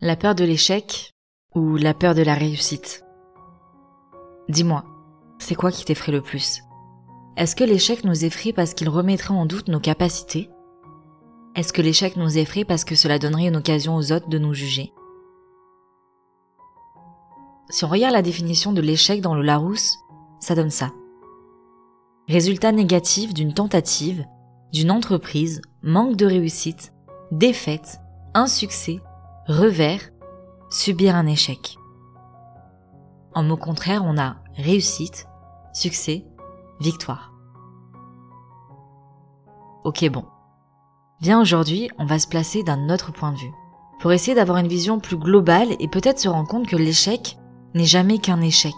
La peur de l'échec ou la peur de la réussite? Dis-moi, c'est quoi qui t'effraie le plus? Est-ce que l'échec nous effraie parce qu'il remettrait en doute nos capacités? Est-ce que l'échec nous effraie parce que cela donnerait une occasion aux autres de nous juger? Si on regarde la définition de l'échec dans le Larousse, ça donne ça. Résultat négatif d'une tentative, d'une entreprise, manque de réussite, défaite, insuccès, revers, subir un échec. En mot contraire, on a réussite, succès, victoire. Ok bon. Viens aujourd'hui, on va se placer d'un autre point de vue, pour essayer d'avoir une vision plus globale et peut-être se rendre compte que l'échec n'est jamais qu'un échec.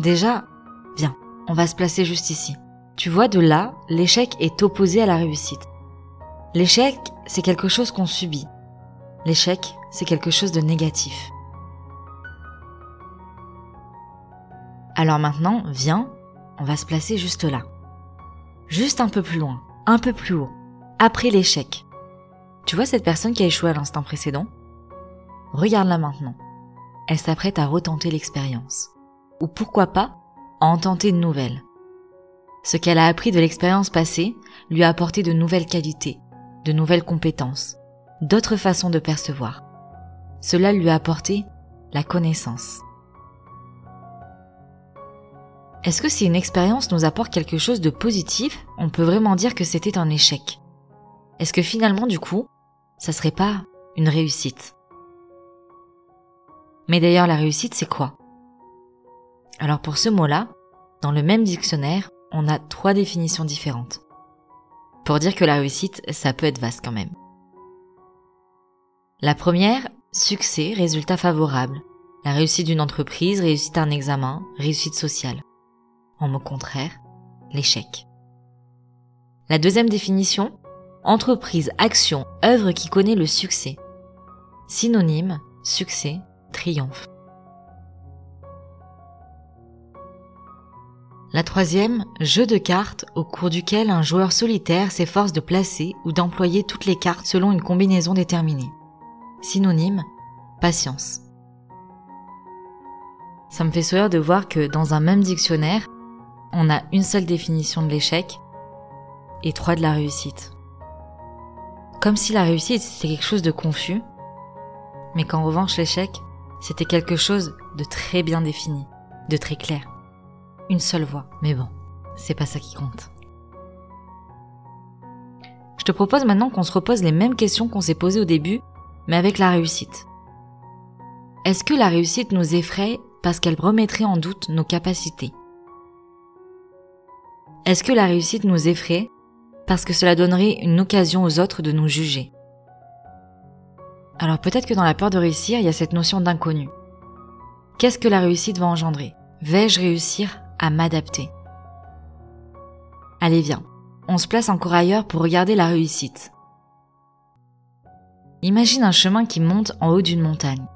Déjà, viens, on va se placer juste ici. Tu vois, de là, l'échec est opposé à la réussite. L'échec, c'est quelque chose qu'on subit. L'échec, c'est quelque chose de négatif. Alors maintenant, viens, on va se placer juste là. Juste un peu plus loin, un peu plus haut, après l'échec. Tu vois cette personne qui a échoué à l'instant précédent? Regarde-la maintenant. Elle s'apprête à retenter l'expérience. Ou pourquoi pas, à en tenter une nouvelle. Ce qu'elle a appris de l'expérience passée lui a apporté de nouvelles qualités, de nouvelles compétences, d'autres façons de percevoir. Cela lui a apporté la connaissance. Est-ce que si une expérience nous apporte quelque chose de positif, on peut vraiment dire que c'était un échec? Est-ce que finalement, du coup, ça serait pas une réussite? Mais d'ailleurs, la réussite, c'est quoi? Alors pour ce mot-là, dans le même dictionnaire, on a trois définitions différentes pour dire que la réussite, ça peut être vaste quand même. La première, succès, résultat favorable. La réussite d'une entreprise, réussite un examen, réussite sociale. En mot contraire, l'échec. La deuxième définition, entreprise, action, œuvre qui connaît le succès. Synonyme, succès, triomphe. La troisième, jeu de cartes au cours duquel un joueur solitaire s'efforce de placer ou d'employer toutes les cartes selon une combinaison déterminée. Synonyme, patience. Ça me fait sourire de voir que dans un même dictionnaire, on a une seule définition de l'échec et trois de la réussite. Comme si la réussite c'était quelque chose de confus, mais qu'en revanche l'échec c'était quelque chose de très bien défini, de très clair une seule voix. Mais bon, c'est pas ça qui compte. Je te propose maintenant qu'on se repose les mêmes questions qu'on s'est posées au début, mais avec la réussite. Est-ce que la réussite nous effraie parce qu'elle remettrait en doute nos capacités? Est-ce que la réussite nous effraie parce que cela donnerait une occasion aux autres de nous juger? Alors peut-être que dans la peur de réussir, il y a cette notion d'inconnu. Qu'est-ce que la réussite va engendrer? Vais-je réussir? M'adapter. Allez viens, on se place encore ailleurs pour regarder la réussite. Imagine un chemin qui monte en haut d'une montagne.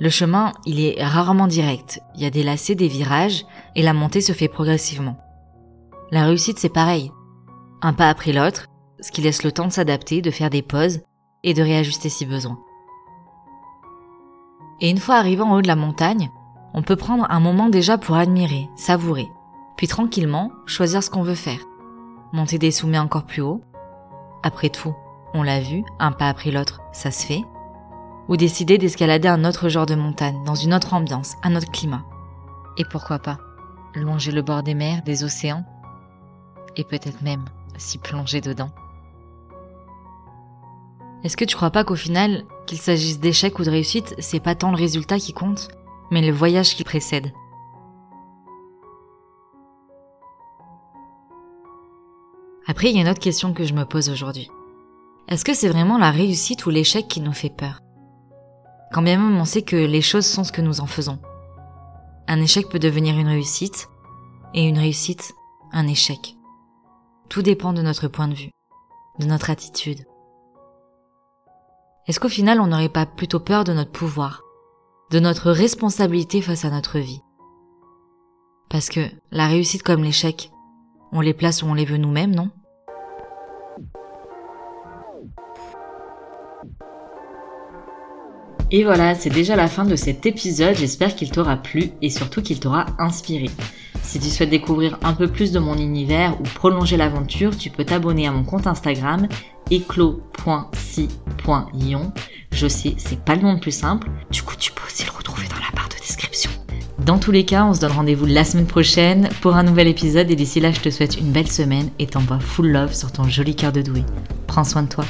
Le chemin, il est rarement direct, il y a des lacets, des virages, et la montée se fait progressivement. La réussite, c'est pareil. Un pas après l'autre, ce qui laisse le temps de s'adapter, de faire des pauses et de réajuster si besoin. Et une fois arrivé en haut de la montagne, on peut prendre un moment déjà pour admirer, savourer, puis tranquillement choisir ce qu'on veut faire. Monter des sommets encore plus haut. Après tout, on l'a vu, un pas après l'autre, ça se fait. Ou décider d'escalader un autre genre de montagne, dans une autre ambiance, un autre climat. Et pourquoi pas longer le bord des mers, des océans, et peut-être même s'y plonger dedans. Est-ce que tu crois pas qu'au final, qu'il s'agisse d'échec ou de réussite, c'est pas tant le résultat qui compte, mais le voyage qui précède. Après, il y a une autre question que je me pose aujourd'hui. Est-ce que c'est vraiment la réussite ou l'échec qui nous fait peur? Quand bien même on sait que les choses sont ce que nous en faisons. Un échec peut devenir une réussite, et une réussite, un échec. Tout dépend de notre point de vue, de notre attitude. Est-ce qu'au final on n'aurait pas plutôt peur de notre pouvoir, de notre responsabilité face à notre vie Parce que la réussite comme l'échec, on les place où on les veut nous-mêmes, non? Et voilà, c'est déjà la fin de cet épisode, j'espère qu'il t'aura plu et surtout qu'il t'aura inspiré. Si tu souhaites découvrir un peu plus de mon univers ou prolonger l'aventure, tu peux t'abonner à mon compte Instagram éclos.si.ion. Je sais, c'est pas le nom le plus simple. Du coup, Dans tous les cas, on se donne rendez-vous la semaine prochaine pour un nouvel épisode et d'ici là, je te souhaite une belle semaine et t'envoie full love sur ton joli cœur de doué. Prends soin de toi.